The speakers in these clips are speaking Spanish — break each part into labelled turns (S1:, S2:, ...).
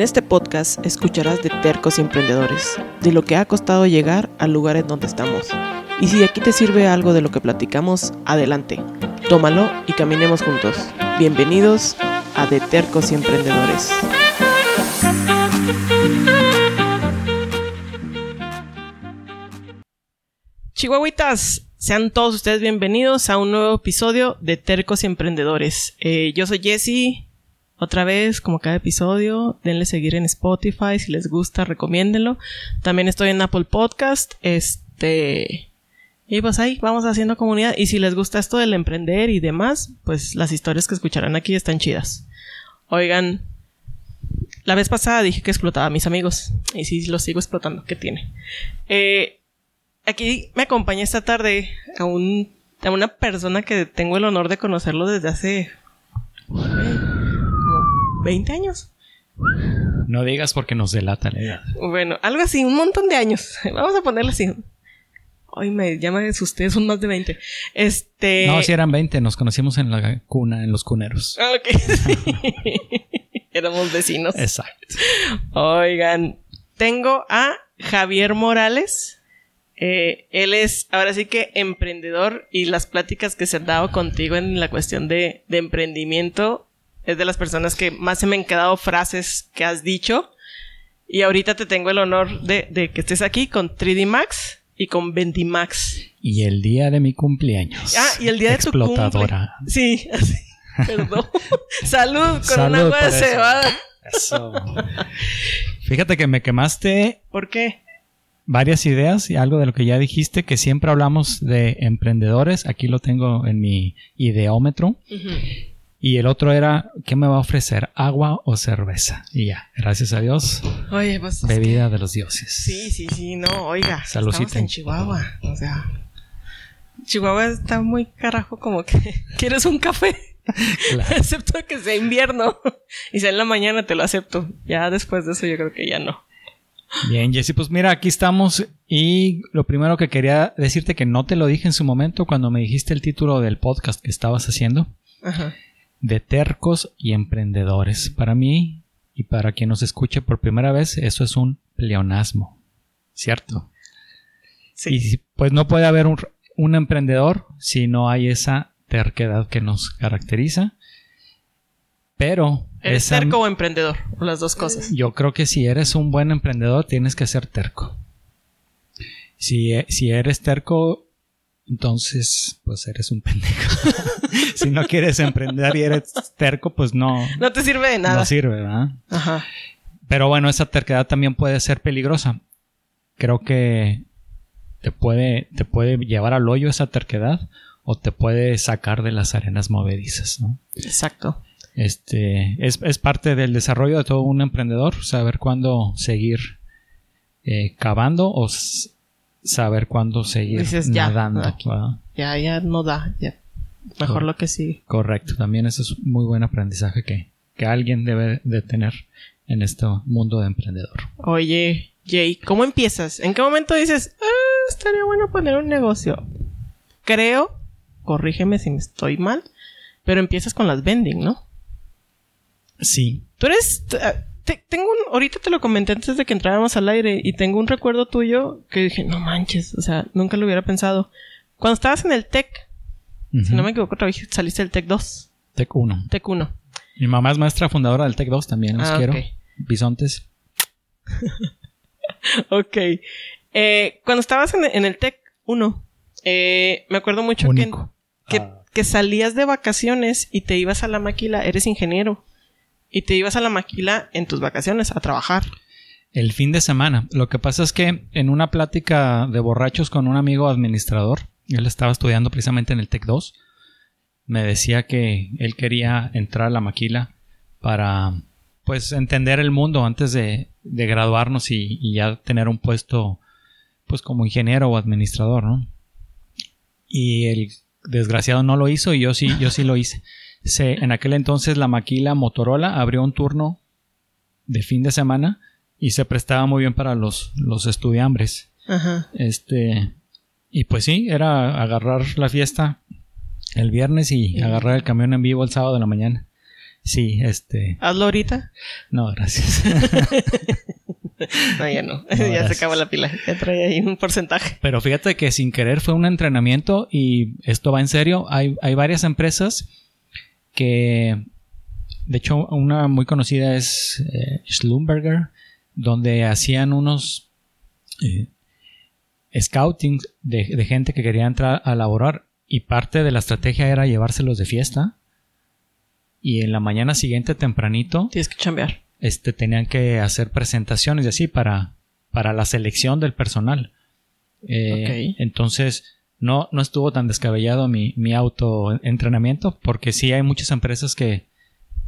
S1: En este podcast escucharás de tercos y emprendedores, de lo que ha costado llegar al lugar en donde estamos. Y si aquí te sirve algo de lo que platicamos, adelante, tómalo y caminemos juntos. Bienvenidos a De Tercos y Emprendedores. Chihuahuitas, sean todos ustedes bienvenidos a un nuevo episodio de Tercos y Emprendedores. Eh, yo soy Jesse, otra vez, como cada episodio, denle seguir en Spotify, si les gusta, recomiéndenlo. También estoy en Apple Podcast, este... Y pues ahí vamos haciendo comunidad. Y si les gusta esto del emprender y demás, pues las historias que escucharán aquí están chidas. Oigan, la vez pasada dije que explotaba a mis amigos. Y sí, los sigo explotando. ¿Qué tiene? Eh, aquí me acompaña esta tarde a, un, a una persona que tengo el honor de conocerlo desde hace... como 20 años.
S2: No digas porque nos delata la edad.
S1: Bueno, algo así, un montón de años. Vamos a ponerle así. Ay, me llaman ustedes, son más de 20. Este.
S2: No, si eran 20, nos conocimos en la cuna, en los cuneros.
S1: Ah, Ok, sí. Éramos vecinos.
S2: Exacto.
S1: Oigan, tengo a Javier Morales. Eh, él es ahora sí que emprendedor y las pláticas que se han dado contigo en la cuestión de, de emprendimiento es de las personas que más se me han quedado frases que has dicho. Y ahorita te tengo el honor de, de que estés aquí con 3D Max y con Vendimax.
S2: Y el día de mi cumpleaños.
S1: Ah, y el día de tu cumple.
S2: Explotadora.
S1: Sí, así. Perdón. Salud con
S2: Salud
S1: un agua de cebada.
S2: Eso. Fíjate que me quemaste
S1: ¿Por qué?
S2: varias ideas y algo de lo que ya dijiste, que siempre hablamos de emprendedores. Aquí lo tengo en mi ideómetro.
S1: Ujú.
S2: Y el otro era, ¿qué me va a ofrecer? ¿Agua o cerveza? Y ya, gracias a Dios,
S1: Oye, pues. es
S2: bebida de los dioses.
S1: Sí, sí, sí, no, oiga.
S2: Saludcita.
S1: Estamos en Chihuahua. O sea. Chihuahua está muy carajo como que quieres un café.
S2: Claro.
S1: Excepto que sea invierno. Y sea en la mañana te lo acepto. Ya después de eso yo creo que ya no.
S2: Bien, Jessy, pues mira, aquí estamos y lo primero que quería decirte que no te lo dije en su momento cuando me dijiste el título del podcast que estabas haciendo,
S1: Ajá.
S2: De tercos y emprendedores. Para mí y para quien nos escuche por primera vez, eso es un pleonasmo, ¿cierto?
S1: Sí.
S2: Y pues no puede haber un, un emprendedor si no hay esa terquedad que nos caracteriza, pero
S1: ¿Eres
S2: esa-
S1: terco o emprendedor? Las dos cosas.
S2: yo creo que si eres un buen emprendedor tienes que ser terco. Si, e- si eres terco, entonces pues eres un pendejo. si no quieres emprender y eres terco, pues no,
S1: No te sirve de nada.
S2: no sirve, ¿verdad?
S1: Ajá.
S2: Pero bueno, esa terquedad también puede ser peligrosa. Creo que te puede, te puede llevar al hoyo esa terquedad o te puede sacar de las arenas movedizas, ¿no?
S1: Exacto.
S2: Este es, es parte del desarrollo de todo un emprendedor, saber cuándo seguir eh, cavando o saber cuándo seguir
S1: Dices, ya,
S2: nadando.
S1: aquí.
S2: ¿verdad?
S1: Ya, ya no da. Ya. Mejor
S2: Correcto.
S1: lo que sigue.
S2: Correcto, también eso es muy buen aprendizaje que, que alguien debe de tener en este mundo de emprendedor.
S1: Oye, Jay, ¿cómo empiezas? ¿En qué momento dices, "Ah, estaría bueno poner un negocio? Creo, corrígeme si me estoy mal, pero empiezas con las vending, ¿no?
S2: Sí,
S1: Tú eres... te- tengo un... Ahorita te lo comenté antes de que entráramos al aire y tengo un recuerdo tuyo que dije, no manches, o sea, nunca lo hubiera pensado. Cuando estabas en el TEC, si no me equivoco, otra vez saliste del TEC 2,
S2: TEC 1.
S1: TEC 1.
S2: Mi mamá es maestra fundadora del TEC 2 también, los
S1: Ah,
S2: quiero.
S1: ok.
S2: Bisontes.
S1: Ok. Eh, cuando estabas en, en el TEC 1, eh, me acuerdo mucho que,
S2: Ah.
S1: que salías de vacaciones y te ibas a la maquila, eres ingeniero, y te ibas a la maquila en tus vacaciones a trabajar.
S2: El fin de semana. Lo que pasa es que en una plática de borrachos con un amigo administrador, él estaba estudiando precisamente en el TEC 2, me decía que él quería entrar a la maquila para pues entender el mundo antes de, de graduarnos y, y ya tener un puesto pues como ingeniero o administrador, ¿no? Y el desgraciado no lo hizo y yo sí, yo sí lo hice. Se, en aquel entonces la maquila Motorola abrió un turno de fin de semana y se prestaba muy bien para los, los estudiambres.
S1: Ajá.
S2: Este, y pues sí, era agarrar la fiesta el viernes y
S1: Sí.
S2: agarrar el camión en vivo el sábado de la mañana. Sí, este.
S1: Hazlo ahorita.
S2: No, gracias.
S1: no, ya no. ya se acabó la pila. Ya trae ahí un porcentaje.
S2: Pero fíjate que sin querer fue un entrenamiento y esto va en serio. Hay, hay varias empresas que. De hecho, una muy conocida es eh, Schlumberger, donde hacían unos eh, scouting de, de gente que quería entrar a laborar y parte de la estrategia era llevárselos de fiesta y en la mañana siguiente tempranito
S1: tienes que chambear.
S2: Este tenían que hacer presentaciones y así para para la selección del personal. Eh, entonces no no estuvo tan descabellado mi mi autoentrenamiento porque sí hay muchas empresas que,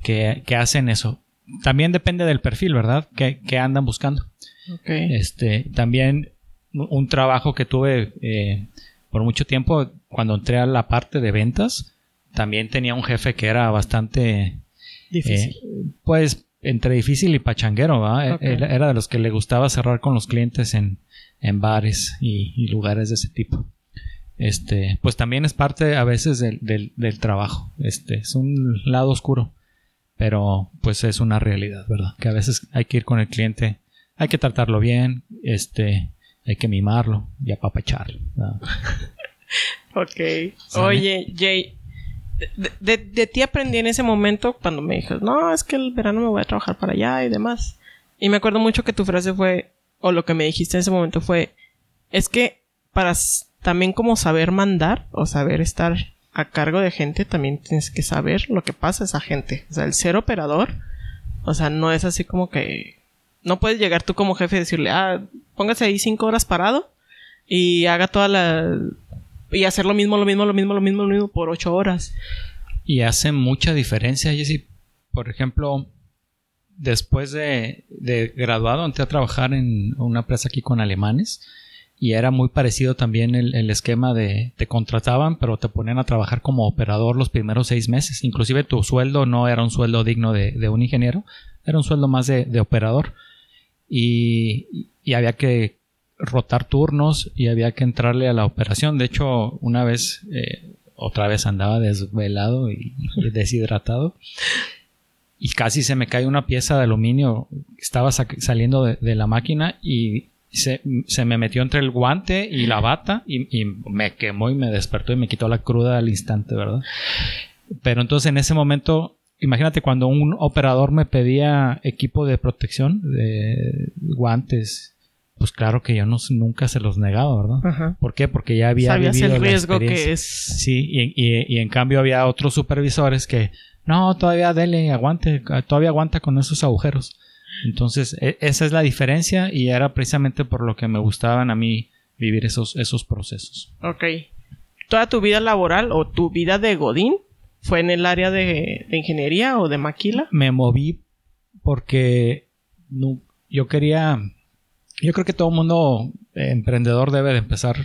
S2: que, que hacen eso. También depende del perfil, ¿verdad? Que, que andan buscando. Este, también un trabajo que tuve eh, por mucho tiempo, cuando entré a la parte de ventas, también tenía un jefe que era bastante...
S1: Difícil.
S2: Eh, pues entre difícil y pachanguero, Era de los que le gustaba cerrar con los clientes en, en bares y, lugares de ese tipo. Este, pues también es parte a veces del, del, del, trabajo. Este, es un lado oscuro, pero pues es una realidad, ¿verdad? Que a veces hay que ir con el cliente, hay que tratarlo bien, este, hay que mimarlo y apapacharlo.
S1: ok. Oye, Jay, de, de, ti aprendí en ese momento cuando me dijes, no, es que el verano me voy a trabajar para allá y demás. Y me acuerdo mucho que tu frase fue, o lo que me dijiste en ese momento fue, es que para también como saber mandar o saber estar a cargo de gente, también tienes que saber lo que pasa a esa gente. O sea, el ser operador, o sea, no es así como que no puedes llegar tú como jefe y decirle, ah, póngase ahí cinco horas parado y haga toda la... y hacer lo mismo, lo mismo, lo mismo, lo mismo, lo mismo por ocho horas.
S2: Y hace mucha diferencia, Jessy. Por ejemplo, después de, de graduado entré a trabajar en una empresa aquí con alemanes y era muy parecido también el, esquema de te contrataban pero te ponían a trabajar como operador los primeros seis meses inclusive tu sueldo no era un sueldo digno de, de un ingeniero era un sueldo más de, de operador y, había que rotar turnos y había que entrarle a la operación. De hecho, una vez, eh, otra vez andaba desvelado y, deshidratado y casi se me cae una pieza de aluminio. Estaba saliendo de, la máquina y se, me metió entre el guante y la bata y, y, me quemó y me despertó y me quitó la cruda al instante, ¿verdad? Pero entonces en ese momento imagínate cuando un operador me pedía equipo de protección, de guantes, pues claro que yo no, nunca se los negaba, ¿verdad? ¿Por qué? Porque ya había
S1: Sabías el riesgo que es.
S2: Sí, y, en cambio había otros supervisores que, no, todavía dele, aguante, todavía aguanta con esos agujeros. Entonces, e, esa es la diferencia y era precisamente por lo que me gustaban a mí vivir esos, esos procesos.
S1: Ok. ¿Toda tu vida laboral o tu vida de Godín ¿Fue en el área de, ingeniería o de maquila?
S2: Me moví porque yo quería. Yo creo que todo mundo eh, emprendedor debe de empezar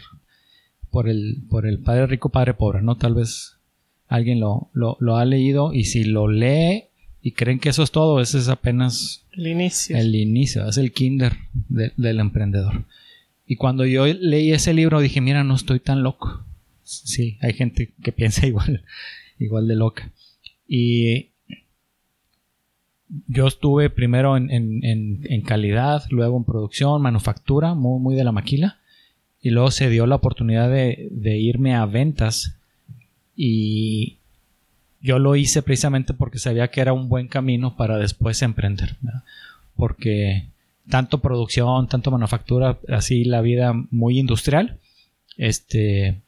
S2: por el, por el padre rico, padre pobre, ¿no? Tal vez alguien lo, lo, ha leído y si lo lee y creen que eso es todo, ese es apenas
S1: el inicio.
S2: El inicio, es el kinder del emprendedor. Y cuando yo leí ese libro dije, mira, no estoy tan loco. Sí, hay gente que piensa igual igual de loca. Y yo estuve primero en, calidad, luego en producción, manufactura, muy, muy, de la maquila. Y luego se dio la oportunidad de, irme a ventas. Y yo lo hice precisamente porque sabía que era un buen camino para después emprender. Porque tanto producción, tanto manufactura, así la vida muy industrial, este,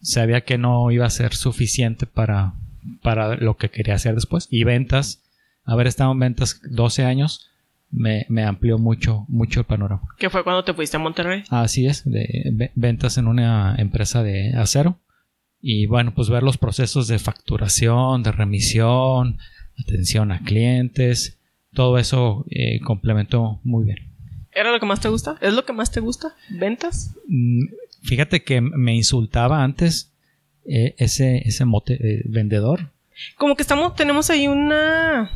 S2: sabía que no iba a ser suficiente para, para lo que quería hacer después. Y ventas, haber estado en ventas 12 años, me, amplió mucho, mucho el panorama.
S1: ¿Qué fue cuando te fuiste a Monterrey?
S2: Así es, de ventas en una empresa de acero. Y bueno, pues ver los procesos de facturación, de remisión, atención a clientes, todo eso eh, complementó muy bien.
S1: ¿Era lo que más te gusta? ¿Es lo que más te gusta? ¿Ventas?
S2: Fíjate que me insultaba antes eh, ese, ese mote eh, vendedor.
S1: Como que estamos, tenemos ahí una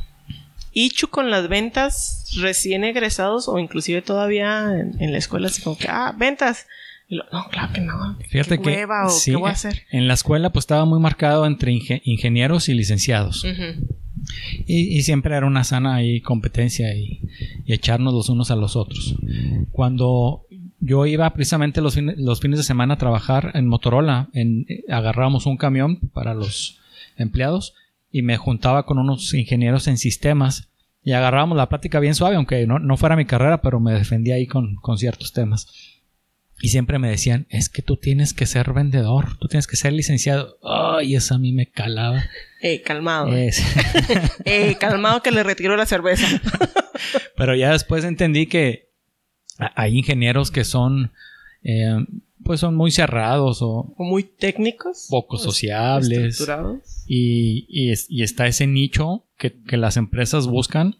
S1: ichu con las ventas recién egresados o inclusive todavía en, la escuela, así como que, ah, ventas. no, claro que no.
S2: Fíjate que ¿qué voy a hacer? en la escuela pues estaba muy marcado entre ingenieros y licenciados. Y, y siempre era una sana ahí competencia y, y echarnos los unos a los otros. Cuando yo iba precisamente los, fines, los fines de semana a trabajar en Motorola, en, agarrábamos un camión para los empleados y me juntaba con unos ingenieros en sistemas y agarrábamos la plática bien suave, aunque no, no fuera mi carrera, pero me defendía ahí con, con, ciertos temas. Y siempre me decían, es que tú tienes que ser vendedor, tú tienes que ser licenciado. Ay, eso a mí me calaba.
S1: Eh, calmado. Es. eh, calmado que le retiro la cerveza.
S2: pero ya después entendí que hay ingenieros que son, eh, pues son muy cerrados o,
S1: o muy técnicos,
S2: poco sociables. Y, y, y, está ese nicho que, que, las empresas buscan,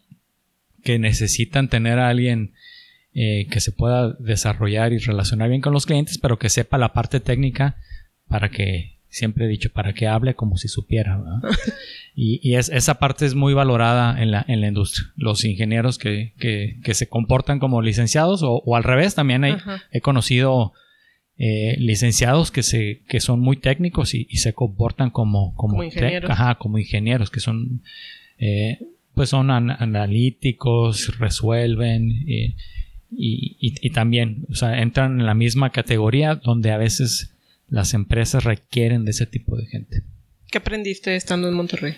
S2: que necesitan tener a alguien eh, que se pueda desarrollar y relacionar bien con los clientes, pero que sepa la parte técnica para que siempre he dicho, para que hable como si supiera. y, y es, esa parte es muy valorada en la, en la industria. Los ingenieros que, que, que se comportan como licenciados o, o al revés, también he conocido eh, licenciados que, se, que son muy técnicos y, y se comportan como, como,
S1: como ingenieros.
S2: Ajá, como ingenieros, que son, eh, pues son an analíticos, resuelven. Eh, y, y, y, también, o sea, entran en la misma categoría donde a veces las empresas requieren de ese tipo de gente.
S1: ¿Qué aprendiste estando en Monterrey?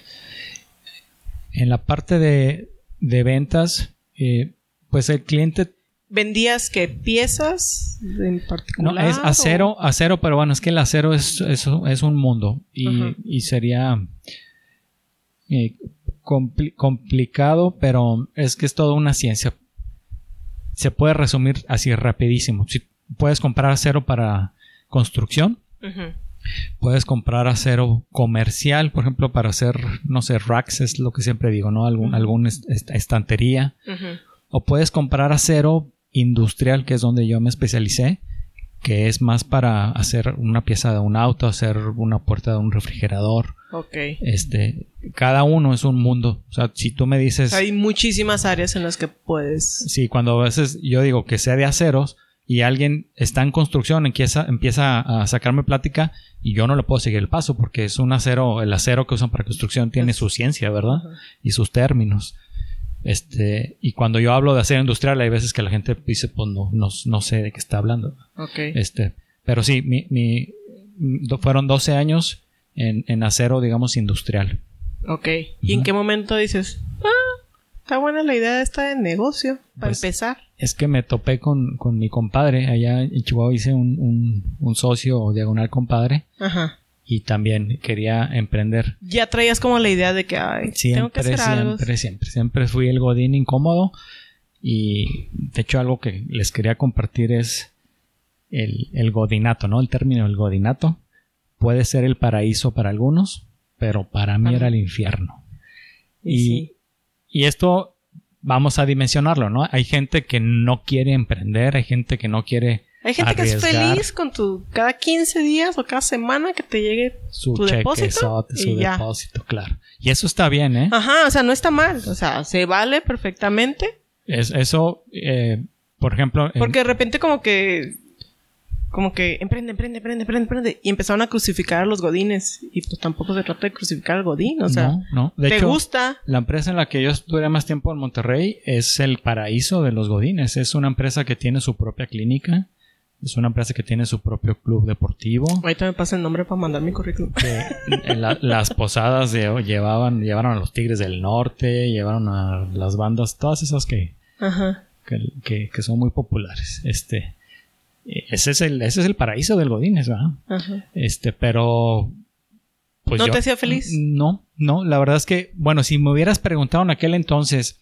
S2: En la parte de, de ventas, eh, pues el cliente...
S1: ¿Vendías qué piezas en particular?
S2: No, es acero, o? acero, pero bueno, es que el acero es, es, es un mundo y, uh -huh. y sería eh, compli complicado, pero es que es toda una ciencia. Se puede resumir así rapidísimo. Si puedes comprar acero para construcción, Uh -huh. Puedes comprar acero comercial, por ejemplo, para hacer, no sé, racks es lo que siempre digo, ¿no? Algún, uh -huh. alguna est estantería. Uh -huh. O puedes comprar acero industrial, que es donde yo me especialicé, que es más para hacer una pieza de un auto, hacer una puerta de un refrigerador.
S1: Ok.
S2: Este, cada uno es un mundo. O sea, si tú me dices.
S1: Hay muchísimas áreas en las que puedes.
S2: Sí, cuando a veces yo digo que sea de aceros, y alguien está en construcción, empieza, empieza a sacarme plática y yo no le puedo seguir el paso porque es un acero, el acero que usan para construcción tiene su ciencia, ¿verdad? Uh -huh. Y sus términos. Este, y cuando yo hablo de acero industrial, hay veces que la gente dice, pues no, no, no sé de qué está hablando.
S1: Okay.
S2: Este, pero sí, mi, mi, fueron 12 años en, en acero, digamos, industrial.
S1: Ok. ¿Y uh -huh. en qué momento dices, ah, está buena la idea esta de negocio, para pues, empezar?
S2: es que me topé con, con, mi compadre. Allá en Chihuahua hice un, un, un socio diagonal compadre.
S1: Ajá.
S2: Y también quería emprender.
S1: Ya traías como la idea de que, ay,
S2: siempre,
S1: tengo que hacer
S2: siempre,
S1: algo.
S2: Siempre, siempre, siempre fui el godín incómodo. Y de hecho algo que les quería compartir es el, el godinato, ¿no? El término el godinato. Puede ser el paraíso para algunos, pero para mí era el infierno. Y, sí. Y esto vamos a dimensionarlo, ¿no? Hay gente que no quiere emprender, hay gente que no quiere.
S1: Hay gente arriesgar. que es feliz con tu cada 15 días o cada semana que te llegue
S2: su
S1: tu depósito.
S2: su y depósito, ya. claro. Y eso está bien, ¿eh?
S1: Ajá, o sea, no está mal. O sea, se vale perfectamente.
S2: Es, eso, eh, por ejemplo.
S1: Porque de repente, como que como que emprende, emprende, emprende, emprende, emprende. Y empezaron a crucificar a los godines. Y pues tampoco se trata de crucificar al godín, o sea.
S2: No, no. De
S1: ¿Te
S2: hecho,
S1: gusta?
S2: La empresa en la que yo estuve más tiempo en Monterrey es el paraíso de los godines. Es una empresa que tiene su propia clínica. Es una empresa que tiene su propio club deportivo.
S1: Ahorita me pasa el nombre para mandar mi currículum.
S2: Que la, las posadas de, llevaban, llevaron a los Tigres del Norte, llevaron a las bandas, todas esas que,
S1: Ajá.
S2: que, que, que son muy populares. Este, ese es el, ese es el paraíso del Godínez, ¿verdad?
S1: Ajá.
S2: Este, pero. Pues
S1: ¿No
S2: yo,
S1: te hacía feliz?
S2: No, no. La verdad es que, bueno, si me hubieras preguntado en aquel entonces,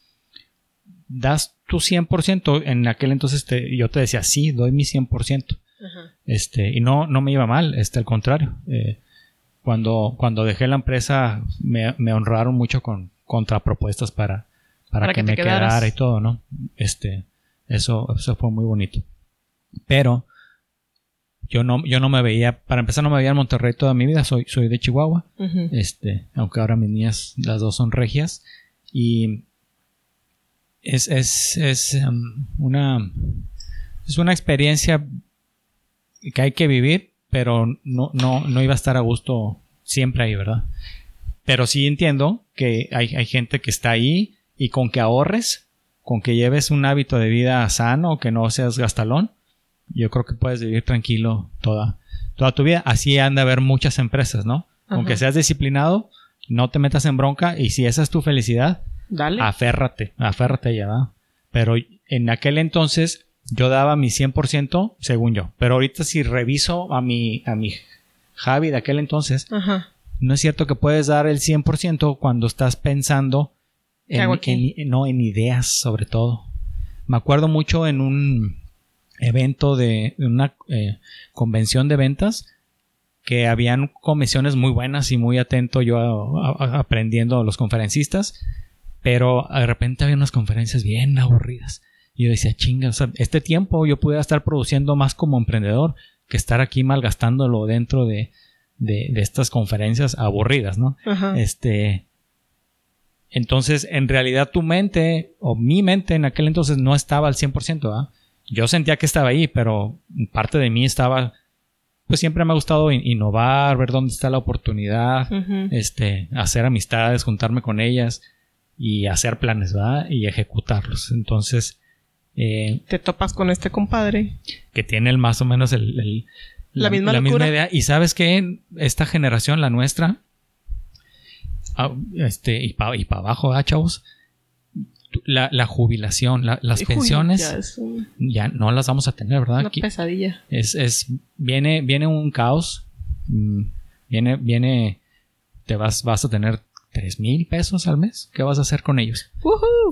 S2: ¿das tu 100%? En aquel entonces te, yo te decía, sí, doy mi 100%. Ajá. Este, y no, no me iba mal, este, al contrario. Eh, cuando, cuando dejé la empresa, me, me honraron mucho con contrapropuestas para, para, para que, que me quedara y todo, ¿no? Este, eso, eso fue muy bonito. Pero yo no, yo no me veía, para empezar no me veía en Monterrey toda mi vida, soy, soy de Chihuahua, uh -huh. este, aunque ahora mis niñas, las dos son regias, y es, es, es um, una, es una experiencia que hay que vivir, pero no, no, no iba a estar a gusto siempre ahí, ¿verdad? Pero sí entiendo que hay, hay gente que está ahí y con que ahorres, con que lleves un hábito de vida sano, que no seas gastalón, yo creo que puedes vivir tranquilo toda, toda tu vida. Así han de haber muchas empresas, ¿no? Aunque seas disciplinado, no te metas en bronca y si esa es tu felicidad,
S1: Dale.
S2: aférrate, aférrate ya va. Pero en aquel entonces yo daba mi 100% según yo. Pero ahorita si reviso a mi, a mi Javi de aquel entonces,
S1: Ajá.
S2: no es cierto que puedes dar el 100% cuando estás pensando
S1: ¿Qué hago
S2: en, en- no, en ideas sobre todo. Me acuerdo mucho en un evento de de una eh, convención de ventas que habían comisiones muy buenas y muy atento yo a- a- aprendiendo a los conferencistas, pero de repente había unas conferencias bien aburridas. Y yo decía, chinga, o sea, este tiempo yo pudiera estar produciendo más como emprendedor que estar aquí malgastándolo dentro de, de, de estas conferencias aburridas, ¿no?
S1: Ajá.
S2: Este. Entonces, en realidad, tu mente, o mi mente en aquel entonces no estaba al 100%, ¿verdad? Yo sentía que estaba ahí, pero parte de mí estaba. Pues siempre me ha gustado in- innovar, ver dónde está la oportunidad, este, hacer amistades, juntarme con ellas y hacer planes, ¿verdad? Y ejecutarlos. Entonces, eh,
S1: Te topas con este compadre.
S2: que tiene el más o menos el, el-
S1: La misma
S2: idea. Y sabes que esta generación, la nuestra, ah, este, y para y pa abajo, ¿ah, chavos? La, la jubilación, la- las
S1: Uy,
S2: pensiones,
S1: ya
S2: no las vamos a tener, ¿verdad?
S1: una
S2: Aquí
S1: pesadilla.
S2: es, es, viene, viene un caos. mm, Viene, viene, te vas, vas a tener tres mil pesos al mes. ¿Qué vas a hacer con ellos?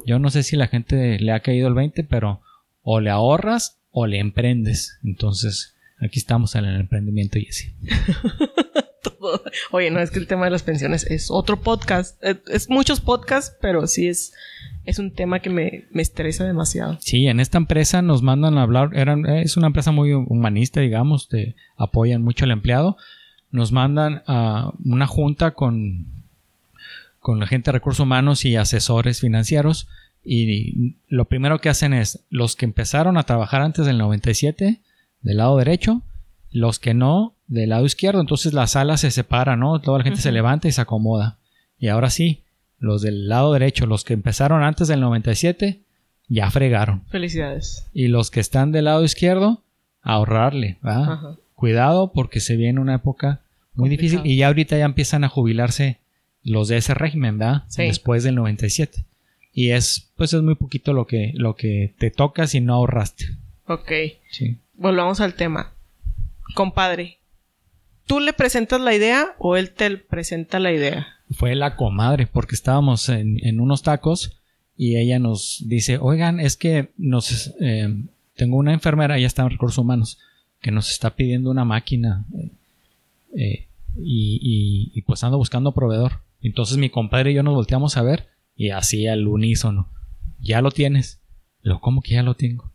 S2: Yo no sé si la gente le ha caído el 20, pero o le ahorras o le emprendes. Entonces, aquí estamos en el emprendimiento, Jesse.
S1: Oye, no, es que el tema de las pensiones es otro podcast. Eh, Es muchos podcasts, pero sí es, es un tema que me, me estresa demasiado.
S2: Sí, en esta empresa nos mandan a hablar, eran, es una empresa muy humanista, digamos, te apoyan mucho al empleado. Nos mandan a una junta con, con la gente de recursos humanos y asesores financieros. Y lo primero que hacen es los que empezaron a trabajar antes del 97, del lado derecho, los que no, del lado izquierdo. Entonces la sala se separa, ¿no? Toda la gente se levanta y se acomoda. Y ahora sí, los del lado derecho, los que empezaron antes del 97, ya fregaron.
S1: Felicidades.
S2: Y los que están del lado izquierdo, ahorrarle, ¿va?
S1: Ajá.
S2: Cuidado porque se viene una época muy
S1: Complicado.
S2: difícil y ya ahorita ya empiezan a jubilarse los de ese régimen, ¿verdad?
S1: Sí.
S2: Después del 97. Y es, pues es muy poquito lo que, lo que te toca si no ahorraste.
S1: Ok.
S2: Sí.
S1: Volvamos al tema. Compadre, ¿tú le presentas la idea o él te presenta la idea?
S2: Fue la comadre porque estábamos en, unos tacos y ella nos dice, oigan, es que nos, eh, tengo una enfermera, ella está en recursos humanos, que nos está pidiendo una máquina eh, eh, y pues ando buscando proveedor. Entonces mi compadre y yo nos volteamos a ver y así al unísono, ya lo tienes. Lo, ¿cómo que ya lo tengo?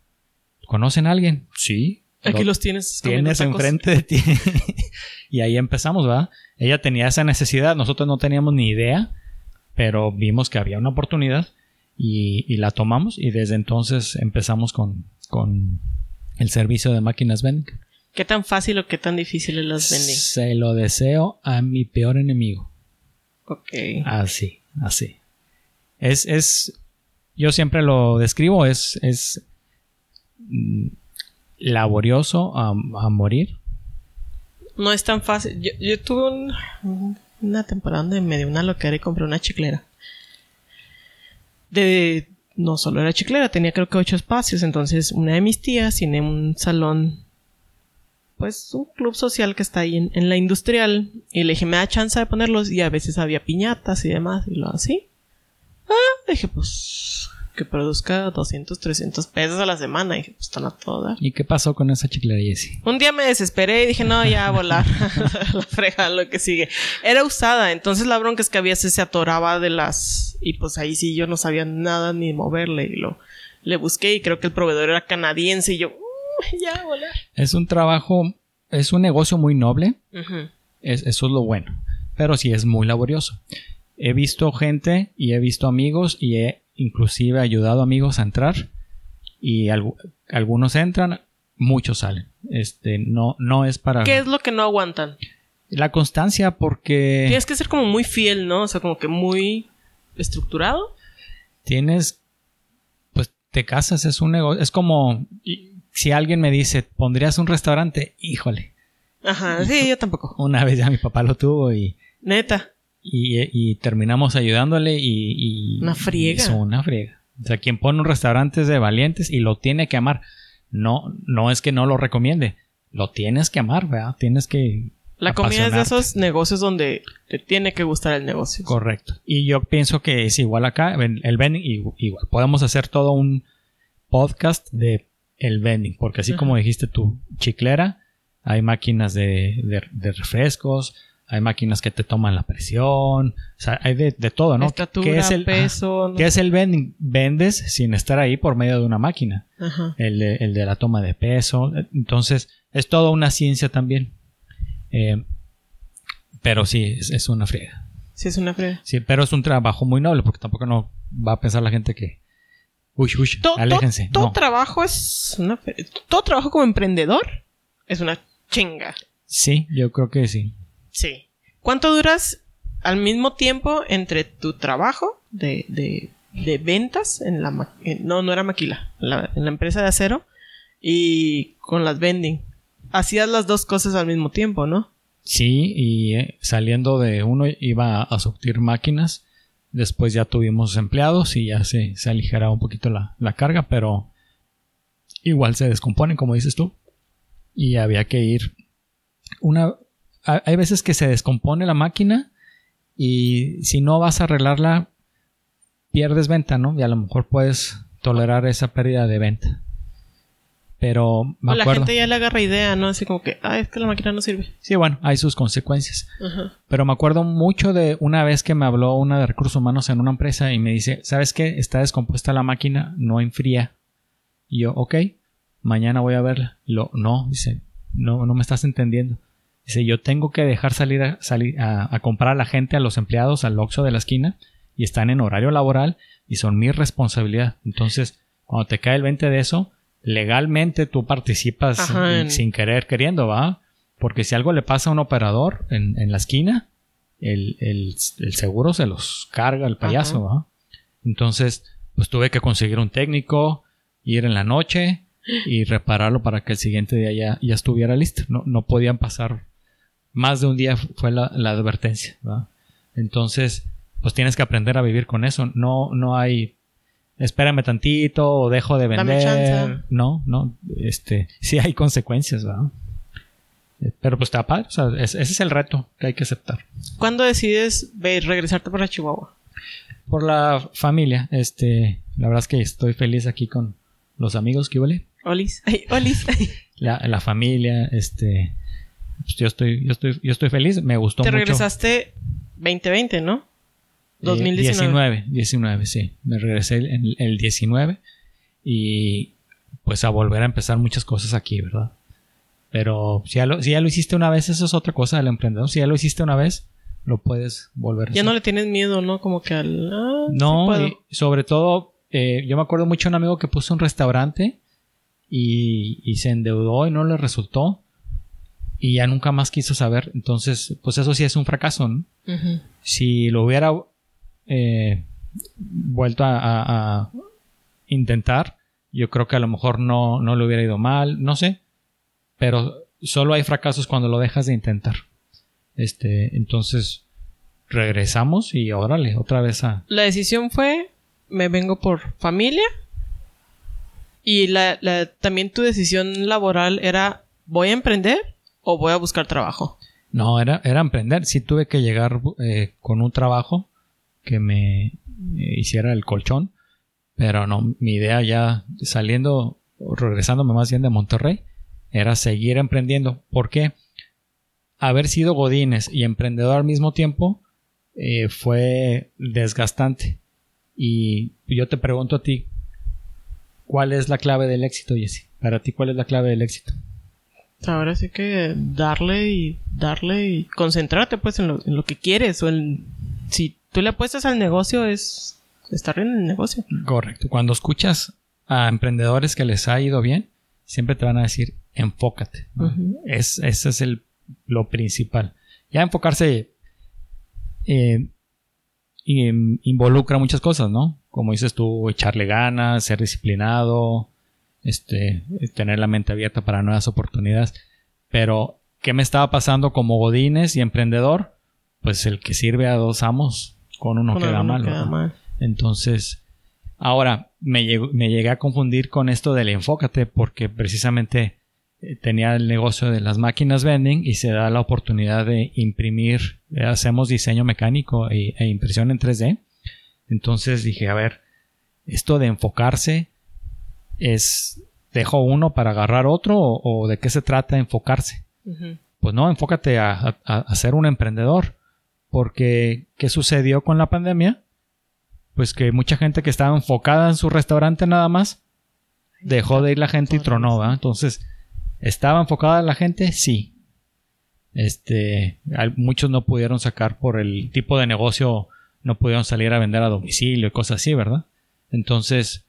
S2: ¿Conocen a alguien? Sí.
S1: Aquí
S2: Lo-
S1: los tienes.
S2: tienes enfrente de ti. y ahí empezamos, ¿verdad? Ella tenía esa necesidad, nosotros no teníamos ni idea, pero vimos que había una oportunidad y, y la tomamos y desde entonces empezamos con, con el servicio de máquinas vending.
S1: ¿Qué tan fácil o qué tan difícil es las vending?
S2: Se lo deseo a mi peor enemigo.
S1: Ok.
S2: Así, así. Es, es, yo siempre lo describo, es, es laborioso a, a morir.
S1: No es tan fácil. Yo, yo tuve un- una temporada donde me dio una loquera y compré una chiclera. De. No solo era chiclera, tenía creo que ocho espacios. Entonces, una de mis tías tiene un salón. Pues un club social que está ahí en, en la industrial. Y le dije, me da chance de ponerlos. Y a veces había piñatas y demás. Y lo así. Ah, dije, pues. Que produzca 200, 300 pesos a la semana. Y dije, pues están a todo dar.
S2: ¿Y qué pasó con esa chiclera, Jessie?
S1: Un día me desesperé y dije, no, ya a volar. la frega, lo que sigue. Era usada, entonces la bronca es que a veces se atoraba de las. Y pues ahí sí yo no sabía nada ni moverle. Y lo le busqué y creo que el proveedor era canadiense y yo, "Mm, ya a volar.
S2: Es un trabajo, es un negocio muy noble, es- eso es lo bueno, pero sí es muy laborioso. He visto gente y he visto amigos y he inclusive ayudado amigos a entrar y algu- algunos entran, muchos salen. Este no no es para
S1: ¿Qué es lo que no aguantan?
S2: La constancia, porque
S1: Tienes que ser como muy fiel, ¿no? O sea, como que muy estructurado.
S2: tienes, pues te casas, es un negocio, es como si alguien me dice, ¿pondrías un restaurante? Híjole,
S1: Ajá, sí, yo tampoco.
S2: una vez ya mi papá lo tuvo y,
S1: Neta.
S2: Y, y terminamos ayudándole y, y-
S1: Una friega.
S2: hizo una friega. O sea, quien pone un restaurante es de valientes y lo tiene que amar. No, no es que no lo recomiende, lo tienes que amar, ¿verdad? Tienes que
S1: La comida es de esos negocios donde te tiene que gustar el negocio.
S2: Correcto. Y yo pienso que es igual acá, el vending, igu- igual. Podemos hacer todo un podcast de el vending, porque así
S1: Ajá.
S2: como dijiste tú, chiclera, hay máquinas de, de- de refrescos, hay máquinas que te toman la presión, o sea, hay de, de todo, ¿no?
S1: Estatura,
S2: ¿Qué es el,
S1: peso.
S2: ajá.
S1: no-
S2: ¿Qué es el vending? Vendes sin estar ahí por medio de una máquina.
S1: Ajá.
S2: El de, el de la toma de peso. Entonces, es toda una ciencia también. Eh, pero sí, es, es una friega.
S1: Sí, es una friega.
S2: Sí, pero es un trabajo muy noble porque tampoco no va a pensar la gente que. Uy, uy,
S1: To-
S2: aléjense.
S1: Todo
S2: No.
S1: trabajo es una Todo trabajo como emprendedor es una chinga.
S2: Sí, yo creo que sí.
S1: Sí. ¿Cuánto duras al mismo tiempo entre tu trabajo de, de, de ventas en la... ma- en- no, no era maquila. la- en la empresa de acero y con las vending. Hacías las dos cosas al mismo tiempo, ¿no?
S2: Sí, y eh, saliendo de uno iba a surtir máquinas. Después ya tuvimos empleados y ya se, se aligeraba un poquito la, la carga, pero igual se descomponen, como dices tú. Y había que ir. Una. Ha- Hay veces que se descompone la máquina y si no vas a arreglarla, pierdes venta, ¿no? Y a lo mejor puedes tolerar esa pérdida de venta. Pero me
S1: la
S2: acuerdo.
S1: gente ya le agarra idea, ¿no? Así como que, ah, es que la máquina no sirve.
S2: Sí, bueno, hay sus consecuencias. Pero me acuerdo mucho de una vez que me habló una de recursos humanos en una empresa y me dice, ¿sabes qué? Está descompuesta la máquina, no enfría. Y yo, ok, mañana voy a verla. Y Lo, no, dice, no, no me estás entendiendo. Dice, yo tengo que dejar salir a, salir a, a comprar a la gente, a los empleados, al Oxxo de la esquina, y están en horario laboral y son mi responsabilidad. Entonces, cuando te cae el 20 de eso, legalmente tú participas
S1: Ajá,
S2: sin querer queriendo, ¿va? Porque si algo le pasa a un operador en, en la esquina, el, el- el seguro se los carga el payaso, ¿va? Entonces, pues tuve que conseguir un técnico, ir en la noche y repararlo para que el siguiente día ya, ya estuviera listo. No, no podían pasar más de un día, fue la, la advertencia, ¿va? Entonces, pues tienes que aprender a vivir con eso. No, no hay espérame tantito o dejo de vender. No, no, este, sí hay consecuencias, ¿verdad? Eh, Pero pues está padre, o sea, es- ese es el reto que hay que aceptar.
S1: ¿Cuándo decides ve- regresarte para Chihuahua?
S2: Por la familia, este, la verdad es que estoy feliz aquí con los amigos que huele.
S1: Olis. Ay, Olis.
S2: La, la familia, este, pues yo estoy, yo estoy, yo estoy feliz, me gustó
S1: Te
S2: mucho.
S1: regresaste 2020, ¿no?
S2: Eh,
S1: 2019.
S2: 19, 19, sí. Me regresé el, el 19 y pues a volver a empezar muchas cosas aquí, ¿verdad? Pero si ya, lo, si ya lo hiciste una vez, eso es otra cosa del emprendedor. Si ya lo hiciste una vez, lo puedes volver a
S1: Ya
S2: hacer.
S1: no le tienes miedo, ¿no? Como que al... ah,
S2: No, y sobre todo, eh, yo me acuerdo mucho de un amigo que puso un restaurante y, y se endeudó y no le resultó. Y ya nunca más quiso saber. Entonces, pues eso sí es un fracaso, ¿no? Si lo hubiera eh, vuelto a, a- a intentar, yo creo que a lo mejor no, no le hubiera ido mal, no sé. Pero solo hay fracasos cuando lo dejas de intentar. Este, entonces regresamos y órale, otra vez a.
S1: La decisión fue, me vengo por familia. Y la, la- también tu decisión laboral era, ¿voy a emprender o voy a buscar trabajo?
S2: No, era, era emprender. Sí tuve que llegar eh, con un trabajo que me hiciera el colchón. Pero no, mi idea ya saliendo, regresándome más bien de Monterrey, era seguir emprendiendo. ¿Por qué? Haber sido Godines y emprendedor al mismo tiempo eh, fue desgastante. Y yo te pregunto a ti, ¿cuál es la clave del éxito, Jesse? Para ti, ¿cuál es la clave del éxito?
S1: Ahora sí que darle y darle y concentrarte pues en lo, en lo que quieres o en... Si tú le apuestas al negocio es estar en el negocio.
S2: Correcto. Cuando escuchas a emprendedores que les ha ido bien, siempre te van a decir enfócate. ¿no? Es, ese es el, lo principal. ya enfocarse eh, em, involucra muchas cosas, ¿no? Como dices tú, echarle ganas, ser disciplinado, este, tener la mente abierta para nuevas oportunidades. Pero, ¿qué me estaba pasando como Godines y emprendedor? Pues el que sirve a dos amos, con uno queda, mal, Entonces, ahora me, me llegué a confundir con esto del enfócate, porque precisamente eh, tenía el negocio de las máquinas vending y se da la oportunidad de imprimir, eh, hacemos diseño mecánico e, e, impresión en 3D. Entonces dije, a ver, esto de enfocarse es, dejo uno para agarrar otro o, de qué se trata enfocarse. Pues no, enfócate a, a, ser un emprendedor. Porque, ¿qué sucedió con la pandemia? Pues que mucha gente que estaba enfocada en su restaurante nada más, dejó de ir la gente y tronó, ¿verdad? Entonces, ¿Estaba enfocada la gente? Sí. Este, muchos no pudieron sacar por el tipo de negocio, no pudieron salir a vender a domicilio y cosas así, ¿verdad? Entonces,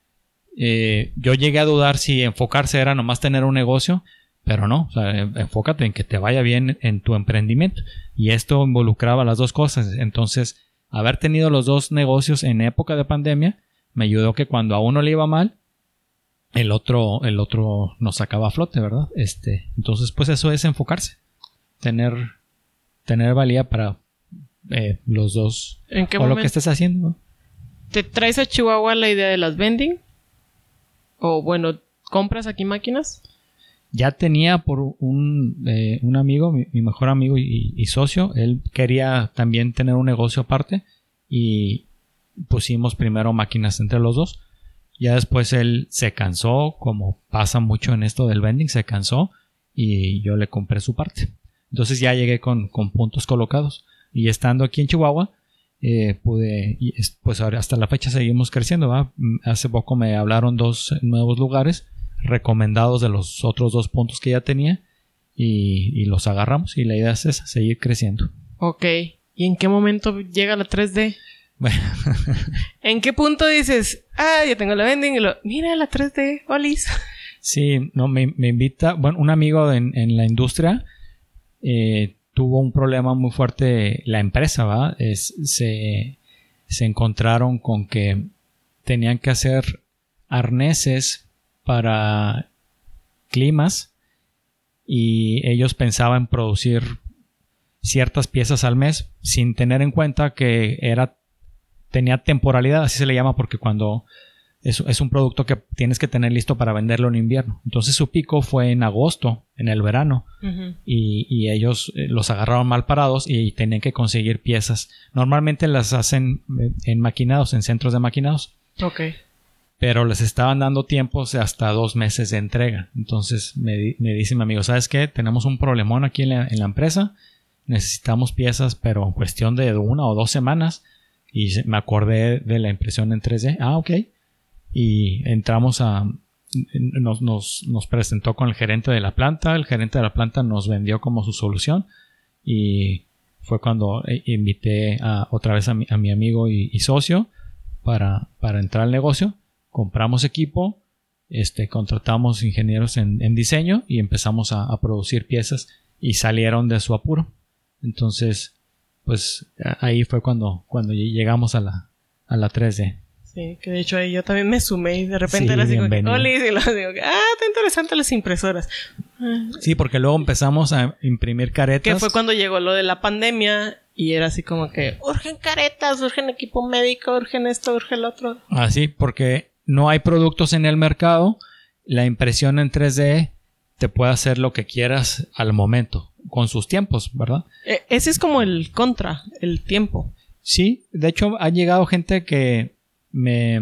S2: eh, yo llegué a dudar si enfocarse era nomás tener un negocio, pero no, o sea, enfócate en que te vaya bien en tu emprendimiento. Y esto involucraba las dos cosas. Entonces, haber tenido los dos negocios en época de pandemia me ayudó que cuando a uno le iba mal, el otro, el otro nos sacaba a flote, ¿verdad? Este, entonces, pues eso es enfocarse. Tener, tener valía para eh, los dos.
S1: ¿En qué
S2: o lo que estés haciendo.
S1: ¿Te traes a Chihuahua la idea de las vending? O bueno, ¿compras aquí máquinas?
S2: Ya tenía por un, eh, un amigo, mi, mejor amigo y, y, socio, él quería también tener un negocio aparte y pusimos primero máquinas entre los dos ya después él se cansó, como pasa mucho en esto del vending, se cansó y yo le compré su parte. Entonces ya llegué con, puntos colocados. Y estando aquí en Chihuahua, eh, pude, pues hasta la fecha seguimos creciendo. Mm, hace poco me hablaron dos nuevos lugares recomendados de los otros dos puntos que ya tenía y, y los agarramos y la idea es esa, seguir creciendo.
S1: Ok. ¿Y en qué momento llega la 3D? ¿En qué punto dices, ah, ya tengo la vending y lo, mira la 3D, Olis?
S2: Sí, no, me, invita, bueno, un amigo en, la industria eh, tuvo un problema muy fuerte, la empresa, ¿va? Se, se encontraron con que tenían que hacer arneses para climas y ellos pensaban producir ciertas piezas al mes sin tener en cuenta que era tenía temporalidad, así se le llama porque cuando es, es, un producto que tienes que tener listo para venderlo en invierno. Entonces su pico fue en agosto, en el verano, y, y, ellos eh, los agarraron mal parados y tenían que conseguir piezas. Normalmente las hacen eh, en maquinados, en centros de maquinados.
S1: Ok.
S2: Pero les estaban dando tiempos de hasta dos meses de entrega. Entonces me, me dice mi amigo, ¿sabes qué? Tenemos un problemón aquí en la, en la empresa. Necesitamos piezas, pero en cuestión de una o dos semanas y me acordé de la impresión en 3D. Ah, ok. Y entramos a... Nos, nos, presentó con el gerente de la planta. El gerente de la planta nos vendió como su solución. Y fue cuando eh, invité a, otra vez a mi, a mi amigo y, socio para, para, entrar al negocio. Compramos equipo, este, contratamos ingenieros en, en diseño y empezamos a, a, producir piezas y salieron de su apuro. Entonces, pues ahí fue cuando, cuando llegamos a la, a la 3D.
S1: Sí, que de hecho ahí yo también me sumé y de repente era así como que, y los digo, ah, está interesante las impresoras.
S2: Sí, porque luego empezamos a imprimir caretas.
S1: Que fue cuando llegó lo de la pandemia y era así como que, urgen caretas, urgen equipo médico, urgen esto, urgen lo otro.
S2: Así, porque no hay productos en el mercado, la impresión en 3D te puede hacer lo que quieras al momento con sus tiempos, ¿verdad?
S1: E, ese es como el contra, el tiempo.
S2: Sí, de hecho ha llegado gente que me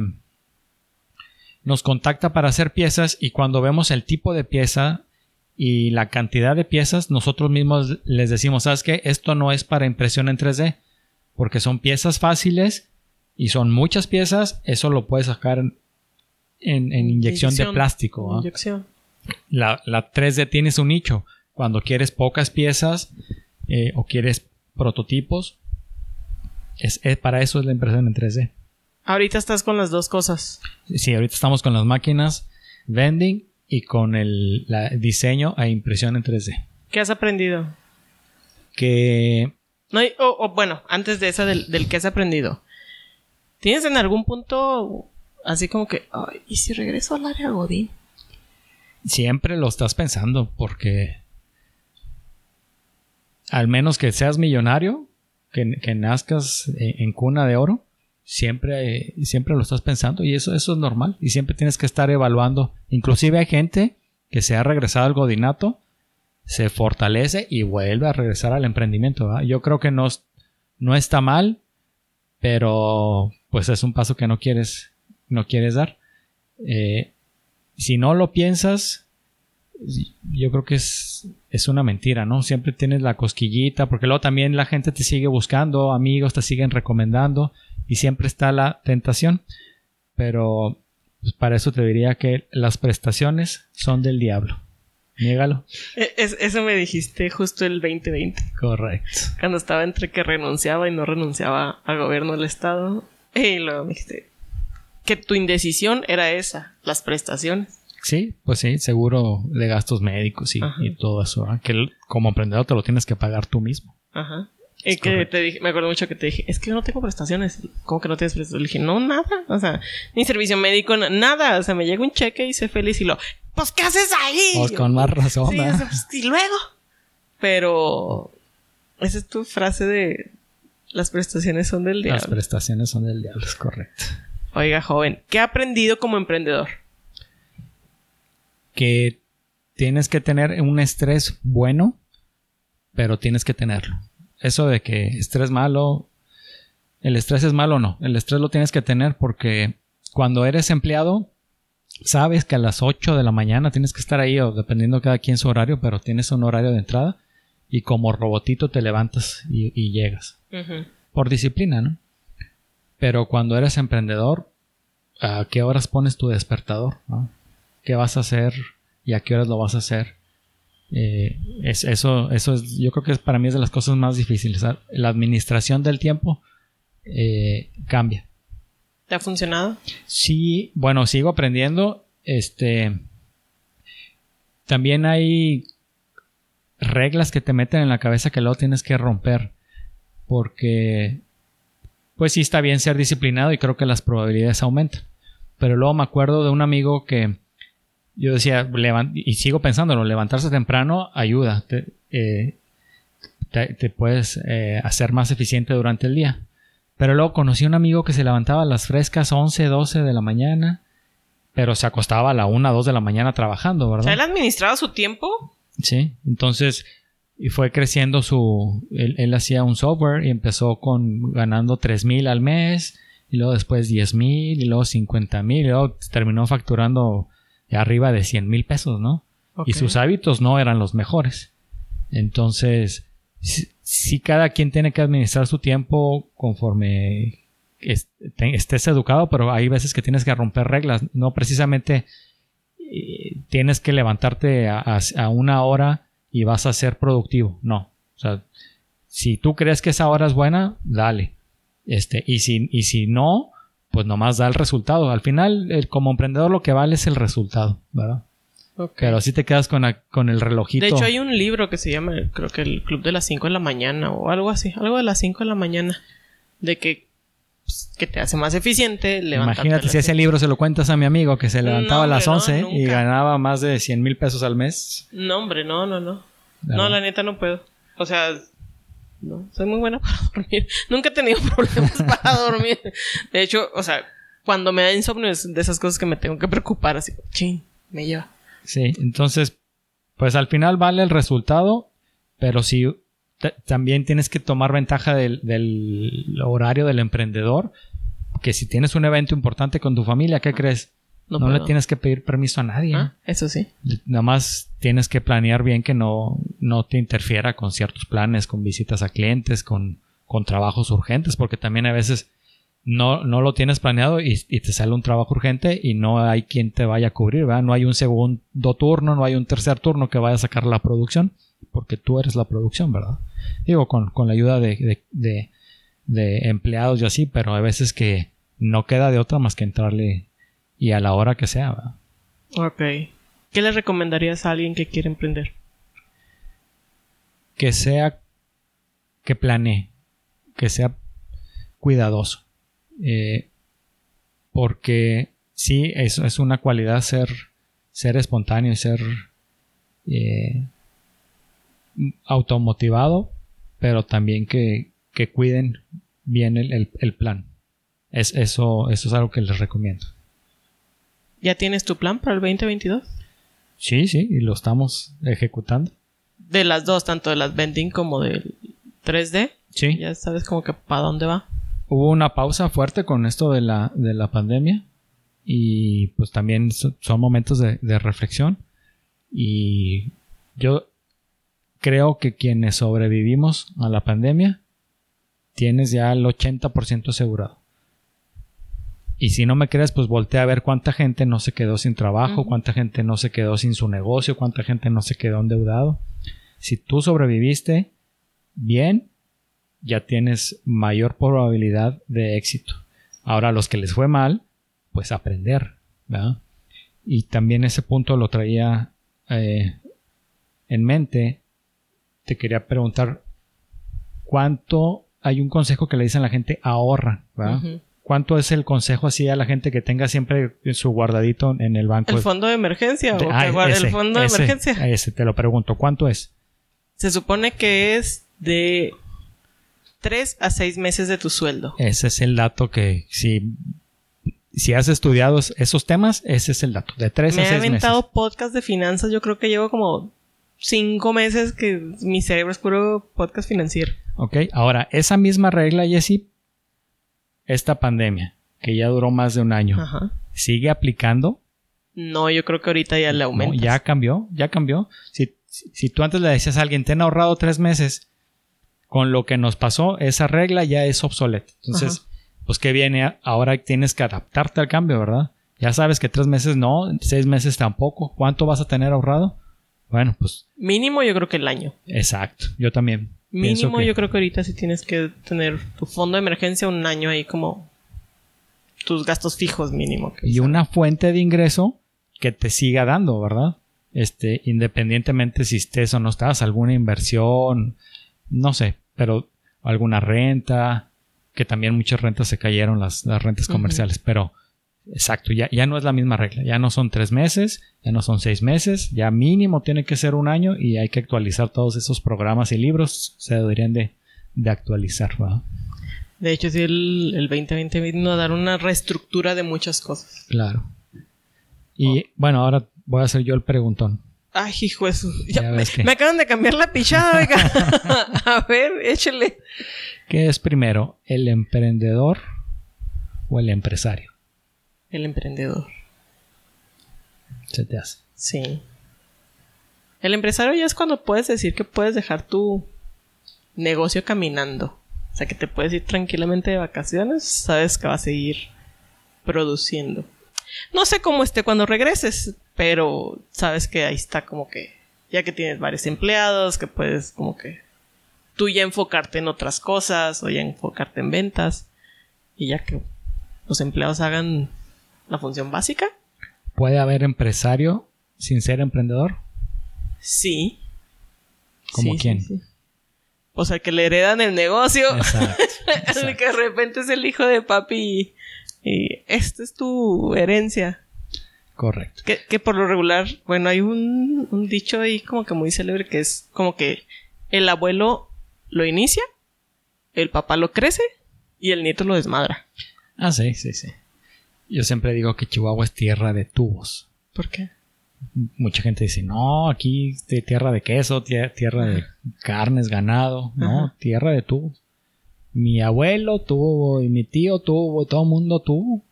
S2: nos contacta para hacer piezas y cuando vemos el tipo de pieza y la cantidad de piezas, nosotros mismos les decimos, ¿sabes qué? Esto no es para impresión en 3D, porque son piezas fáciles y son muchas piezas, eso lo puedes sacar en, inyección, de plástico. Inyección. La, la 3D tiene su nicho. Cuando quieres pocas piezas eh, o quieres prototipos, es, para eso es la impresión en 3D.
S1: Ahorita estás con las dos cosas.
S2: Sí, ahorita estamos con las máquinas vending y con el diseño e impresión en 3D.
S1: ¿Qué has aprendido?
S2: Que
S1: No o, bueno, antes de esa del, del que has aprendido. ¿Tienes en algún punto así como que, ay, ¿y si regreso al área Godín?
S2: Siempre lo estás pensando porque al menos que seas millonario, que, que nazcas en, en cuna de oro, siempre, siempre lo estás pensando y eso, eso es normal y siempre tienes que estar evaluando. Inclusive hay gente que se ha regresado al godinato, se fortalece y vuelve a regresar al emprendimiento. Yo creo que no, no está mal, pero pues es un paso que no quieres, no quieres dar. Eh, si no lo piensas, yo creo que es, es una mentira, ¿no? Siempre tienes la cosquillita, porque luego también la gente te sigue buscando, amigos te siguen recomendando y siempre está la tentación. Pero pues, para eso te diría que las prestaciones son del diablo. Niégalo.
S1: E- es- eso me dijiste justo el 2020,
S2: Correcto.
S1: cuando estaba entre que renunciaba y no renunciaba al gobierno del estado. Y luego me dijiste que tu indecisión era esa, las prestaciones.
S2: Sí, pues sí, seguro de gastos médicos y, y todo eso. ¿verdad? Que como emprendedor te lo tienes que pagar tú mismo.
S1: Ajá. Y
S2: Es
S1: que
S2: correcto.
S1: te dije, me acuerdo mucho que te dije, es que yo no tengo prestaciones. ¿Cómo que no tienes prestaciones? Le dije, no, nada. O sea, ni servicio médico, na- nada. O sea, me llega un cheque y sé feliz y lo, pues, ¿qué haces ahí?
S2: Pues con más razón.
S1: Sí, o
S2: ¿verdad?
S1: sea, pues, y luego. Pero, esa es tu frase de, las prestaciones son del
S2: Las
S1: diablo.
S2: prestaciones son del diablo, es correcto.
S1: Oiga, joven, ¿qué ha aprendido como emprendedor?
S2: que tienes que tener un estrés bueno, pero tienes que tenerlo. Eso de que estrés malo, el estrés es malo o no, el estrés lo tienes que tener porque cuando eres empleado, sabes que a las 8 de la mañana tienes que estar ahí o dependiendo cada quien su horario, pero tienes un horario de entrada y como robotito te levantas y, y llegas. Por disciplina, ¿no? Pero cuando eres emprendedor, ¿a qué horas pones tu despertador? no? ¿Qué vas a hacer y a qué horas lo vas a hacer? Eh, es, eso, eso es, yo creo que para mí es de las cosas más difíciles. ¿sabes? La administración del tiempo eh, cambia.
S1: ¿Te ha funcionado?
S2: Sí, bueno, sigo aprendiendo. Este. También hay reglas que te meten en la cabeza que luego tienes que romper. Porque. Pues sí está bien ser disciplinado y creo que las probabilidades aumentan. Pero luego me acuerdo de un amigo que. Yo decía, y sigo pensándolo, levantarse temprano ayuda. Te, eh, te- te puedes eh, hacer más eficiente durante el día. Pero luego conocí a un amigo que se levantaba a las frescas 11, 12 de la mañana, pero se acostaba a la 1, 2 de la mañana trabajando,
S1: O sea, él
S2: ¿verdad?
S1: administraba su tiempo.
S2: Sí, entonces y fue creciendo su... Él, él hacía un software y empezó con ganando 3 mil al mes, y luego después 10 mil, y luego 50 mil, y luego terminó facturando arriba de 100 mil pesos, ¿no? Y sus hábitos no eran los mejores. Entonces, si, si cada quien tiene que administrar su tiempo conforme estés educado, pero hay veces que tienes que romper reglas. No precisamente eh, tienes que levantarte a, a- a una hora y vas a ser productivo. No. O sea, si tú crees que esa hora es buena, dale. Este, y si, y si no, pues nomás da el resultado. Al final, el- como emprendedor, lo que vale es el resultado, ¿verdad? Pero si te quedas con, la- con el relojito.
S1: De hecho, hay un libro que se llama, creo que el Club de las 5 de la mañana o algo así, algo de las 5 de la mañana, de que, pues, que te hace más eficiente
S2: Imagínate si ese libro se lo cuentas a mi amigo que se levantaba a las
S1: hombre, no,
S2: 11 y ganaba más de 100 mil pesos al mes.
S1: No, hombre, no, no, no. No, la neta no puedo. O sea, no, soy muy buena para dormir. Nunca he tenido problemas para dormir. De hecho, o sea, cuando me da insomnio es de esas cosas que me tengo que preocupar, así, chin, me lleva.
S2: Sí, entonces, pues al final vale el resultado, pero si también tienes que tomar ventaja del, del horario del emprendedor, que si tienes un evento importante con tu familia, ¿qué crees?
S1: No,
S2: No, le tienes que pedir permiso a nadie.
S1: Ah, Eso sí.
S2: Nada más tienes que planear bien que no, no te interfiera con ciertos planes, con visitas a clientes, con, con trabajos urgentes, porque también a veces no, no lo tienes planeado y, y te sale un trabajo urgente y no hay quien te vaya a cubrir, ¿verdad? No hay un segundo turno, no hay un tercer turno que vaya a sacar la producción, porque tú eres la producción, ¿verdad? Digo, con, con la ayuda de, de, de- de empleados y así, pero hay veces que no queda de otra más que entrarle y a la hora que sea, ¿verdad?
S1: Ok. ¿Qué le recomendarías a alguien que quiere emprender?
S2: que sea que planee, que sea cuidadoso. Eh, porque sí, eso es una cualidad ser, ser espontáneo y ser eh, automotivado, pero también que, que cuiden bien el, el, plan. Es, eso, eso es algo que les recomiendo.
S1: ¿Ya tienes tu plan para el 2022?
S2: Sí, sí, y lo estamos ejecutando.
S1: De las dos, tanto de las vending como del 3D.
S2: Sí.
S1: Ya sabes como que para dónde va.
S2: Hubo una pausa fuerte con esto de la, de la pandemia y pues también son momentos de, de reflexión y yo creo que quienes sobrevivimos a la pandemia tienes ya el 80% asegurado. Y si no me crees, pues voltea a ver cuánta gente no se quedó sin trabajo, cuánta gente no se quedó sin su negocio, cuánta gente no se quedó endeudado. Si tú sobreviviste bien, ya tienes mayor probabilidad de éxito. Ahora, a los que les fue mal, pues aprender, ¿verdad? Y también ese punto lo traía eh, en mente. Te quería preguntar, ¿cuánto hay un consejo que le dicen a la gente ahorra, ¿verdad? ¿Cuánto es el consejo así a la gente que tenga siempre su guardadito en el banco?
S1: ¿El fondo de emergencia? ¿o
S2: Ah, ese,
S1: el fondo de
S2: ese,
S1: emergencia?
S2: Ese, te lo pregunto. ¿Cuánto es?
S1: Se supone que es de 3 a 6 meses de tu sueldo.
S2: Ese es el dato que si, si has estudiado esos temas, ese es el dato. De 3
S1: Me
S2: a
S1: he
S2: 6 meses.
S1: aventado podcast de finanzas. Yo creo que llevo como 5 meses que mi cerebro es puro podcast financiero.
S2: Ok, ahora, esa misma regla, Jessy, esta pandemia, que ya duró más de un año,
S1: Ajá.
S2: ¿sigue aplicando?
S1: No, yo creo que ahorita ya le
S2: No,
S1: aumentas.
S2: ya cambió, ya cambió. Si, si, si tú antes le decías a alguien, te han ahorrado tres meses, con lo que nos pasó, esa regla ya es obsoleta. Entonces, pues que viene, ahora tienes que adaptarte al cambio, ¿verdad? Ya sabes que tres meses no, seis meses tampoco. ¿Cuánto vas a tener ahorrado? Bueno, pues
S1: Mínimo yo creo que el año.
S2: exacto, yo también.
S1: Mínimo
S2: que-
S1: yo creo que ahorita sí tienes que tener tu fondo de emergencia un año ahí como tus gastos fijos mínimo. que
S2: y
S1: sea.
S2: una fuente de ingreso que te siga dando, ¿verdad? Este, independientemente si estés o no estás, alguna inversión, no sé, pero alguna renta, que también muchas rentas se cayeron, las, las rentas comerciales, pero exacto, ya, ya no es la misma regla, ya no son tres meses, ya no son seis meses, ya mínimo tiene que ser un año y hay que actualizar todos esos programas y libros, se deberían de, de actualizar, ¿verdad?
S1: De hecho, sí, el, el 2020 vino a dar una reestructura de muchas cosas.
S2: Claro. Y bueno, ahora voy a hacer yo el preguntón.
S1: Ay, hijo de su... ya me,
S2: ves que-
S1: me acaban de cambiar la pichada, oiga. a ver, échale.
S2: ¿Qué es primero, el emprendedor o el empresario?
S1: El emprendedor.
S2: Se te hace.
S1: Sí. El empresario ya es cuando puedes decir que puedes dejar tu negocio caminando. O sea, que te puedes ir tranquilamente de vacaciones, sabes que va a seguir produciendo. No sé cómo esté cuando regreses, pero sabes que ahí está como que, ya que tienes varios empleados, que puedes como que tú ya enfocarte en otras cosas o ya enfocarte en ventas y ya que los empleados hagan la función básica.
S2: ¿Puede haber empresario sin ser emprendedor?
S1: Sí.
S2: ¿Como
S1: Sí,
S2: quién?
S1: sí. O sea, que le heredan el negocio.
S2: Exacto.
S1: que de repente es el hijo de papi y, y esta es tu herencia.
S2: Correcto.
S1: Que, que por lo regular, bueno, hay un, un dicho ahí como que muy célebre que es como que el abuelo lo inicia, el papá lo crece y el nieto lo desmadra.
S2: Ah, sí, sí, sí. Yo siempre digo que Chihuahua es tierra de tubos.
S1: ¿Por qué?
S2: Mucha gente dice, no, aquí es tierra de queso, tie- tierra de carnes, ganado. No,
S1: Ajá.
S2: tierra de tubos. Mi abuelo tuvo y mi tío tuvo, y todo el mundo tuvo.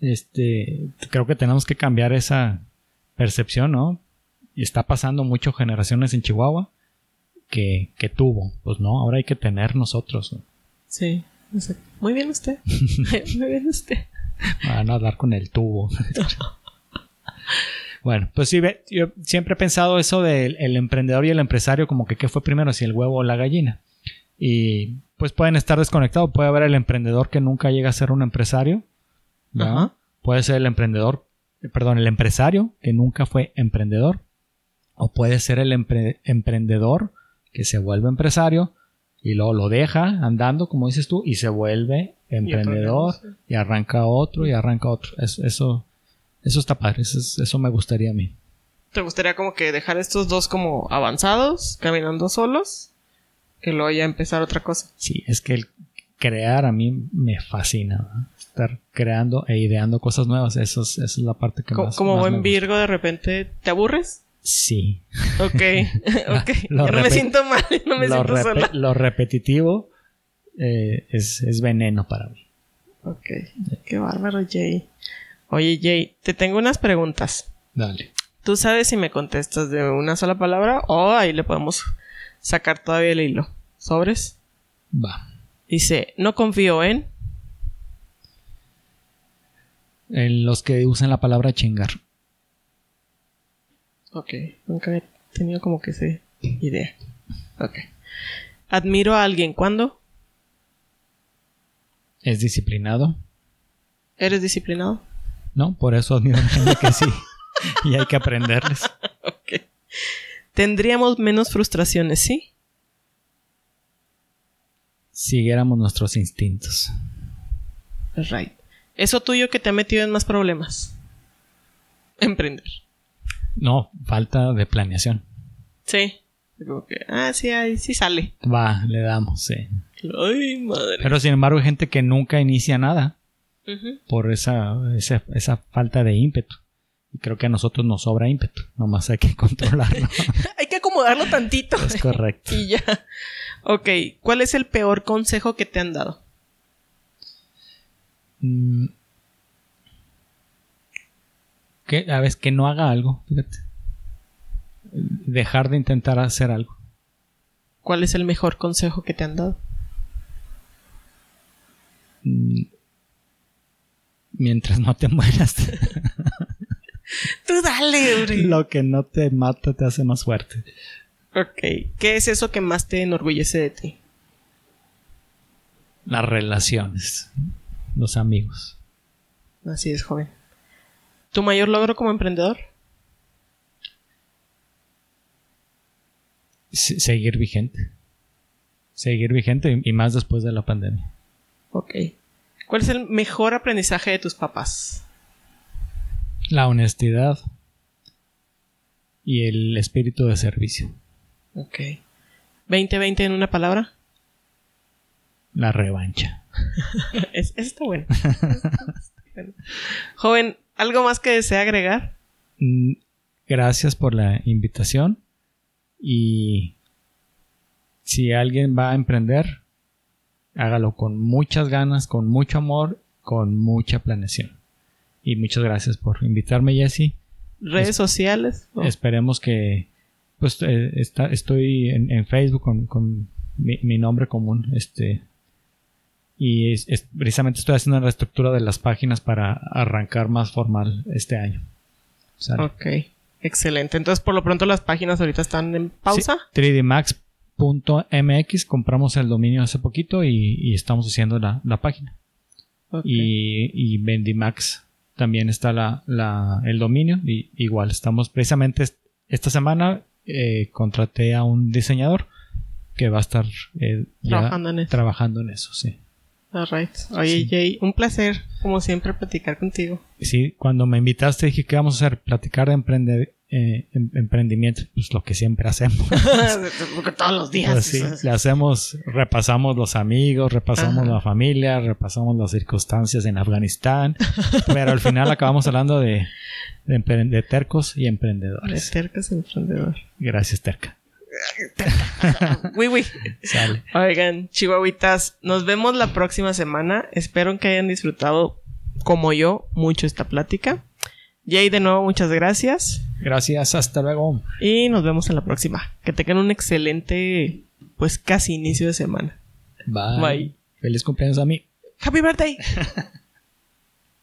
S2: Este, creo que tenemos que cambiar esa percepción, ¿no? Y está pasando mucho generaciones en Chihuahua que, que tuvo. Pues no, ahora hay que tener nosotros. ¿no?
S1: Sí. exacto. Muy bien usted. muy bien usted.
S2: Para no hablar con el tubo. bueno, pues sí, yo siempre he pensado eso del el emprendedor y el empresario como que qué fue primero, si el huevo o la gallina. Y pues pueden estar desconectados. Puede haber el emprendedor que nunca llega a ser un empresario.
S1: Ajá.
S2: Puede ser el emprendedor, perdón, el empresario que nunca fue emprendedor. O puede ser el empre- emprendedor que se vuelve empresario y luego lo deja andando, como dices tú, y se vuelve emprendedor y, arranca otro y arranca otro. eso, eso está padre, eso, eso me gustaría a mí.
S1: ¿Te gustaría como que dejar estos dos como avanzados, caminando solos? Que luego ya empezar otra cosa.
S2: Sí, es que el crear a mí me fascina. Estar creando e ideando cosas nuevas, eso es, esa es la parte que más.
S1: Como buen Virgo, de repente, ¿te aburres?
S2: Sí.
S1: Ok, ok. no me siento mal, no me
S2: lo
S1: siento sola.
S2: Lo repetitivo eh, es, es, veneno para mí.
S1: Ok, qué bárbaro, Jay. Oye, Jay, te tengo unas preguntas.
S2: Dale.
S1: Tú sabes si me contestas de una sola palabra o ahí le podemos sacar todavía el hilo. ¿Sobres?
S2: Va.
S1: Dice, no confío en...
S2: En los que usan la palabra chingar.
S1: Ok, nunca he tenido como que esa idea. Ok. Admiro a alguien cuando...
S2: Es disciplinado.
S1: ¿Eres disciplinado?
S2: No, por eso admiro gente que sí. y hay que aprenderles.
S1: Tendríamos menos frustraciones, ¿sí?
S2: Siguiéramos nuestros instintos.
S1: Right. Eso tuyo que te ha metido en más problemas. Emprender.
S2: No, falta de planeación.
S1: Sí. Ah, sí, ahí sí sale.
S2: Va, le damos, sí.
S1: Ay, madre.
S2: Pero sin embargo hay gente que nunca inicia nada por esa, esa, esa, falta de ímpetu. Y creo que a nosotros nos sobra ímpetu. Nomás hay que controlarlo.
S1: hay que acomodarlo tantito.
S2: Es correcto.
S1: y ya. Ok, ¿cuál es el peor consejo que te han dado?
S2: Mm. Que, a veces que no haga algo, fíjate. Dejar de intentar hacer algo.
S1: ¿Cuál es el mejor consejo que te han dado?
S2: Mm. Mientras no te mueras.
S1: Tú dale, Uri.
S2: Lo que no te mata te hace más fuerte.
S1: Ok. ¿Qué es eso que más te enorgullece de ti?
S2: Las relaciones. Los amigos.
S1: Así es, joven. ¿Tu mayor logro como emprendedor?
S2: Seguir vigente. Seguir vigente y más después de la pandemia.
S1: Ok. ¿Cuál es el mejor aprendizaje de tus papás?
S2: La honestidad y el espíritu de servicio.
S1: Ok. ¿2020 en una palabra?
S2: La revancha.
S1: es, está bueno. Joven, ¿algo más que desea agregar?
S2: Mm, gracias por la invitación. Y si alguien va a emprender, hágalo con muchas ganas, con mucho amor, con mucha planeación. Y muchas gracias por invitarme, Jesse.
S1: ¿Redes sociales?
S2: Esperemos que pues eh, está, estoy en, Facebook con, mi, nombre común. Este. Y precisamente estoy haciendo una reestructura de las páginas para arrancar más formal este año.
S1: Ok, excelente. Entonces, por lo pronto, las páginas ahorita están en pausa.
S2: 3dmax.mx, compramos el dominio hace poquito y, estamos haciendo la, página. Y, y Bendimax también está la, el dominio. Y igual, estamos precisamente esta semana eh, contraté a un diseñador que va a estar eh, trabajando, en eso. trabajando en eso, sí.
S1: Oye, Jay, un placer, como siempre, platicar contigo.
S2: Sí, cuando me invitaste dije que vamos a hacer, platicar de emprender, eh, em, emprendimiento, pues lo que siempre hacemos.
S1: todos los días.
S2: Pues sí, le hacemos, repasamos los amigos, repasamos la familia, repasamos las circunstancias en Afganistán, pero al final acabamos hablando de, de, tercos y emprendedores.
S1: De tercos y emprendedores.
S2: Gracias, Terca.
S1: uy, uy. Sale. Oigan, chihuahuitas, nos vemos la próxima semana. Espero que hayan disfrutado, como yo, mucho esta plática. Jay, de nuevo, muchas gracias.
S2: Gracias, hasta luego.
S1: Y nos vemos en la próxima. Que tengan un excelente, pues casi inicio de semana.
S2: Bye. Bye. Feliz cumpleaños a mí.
S1: Happy birthday.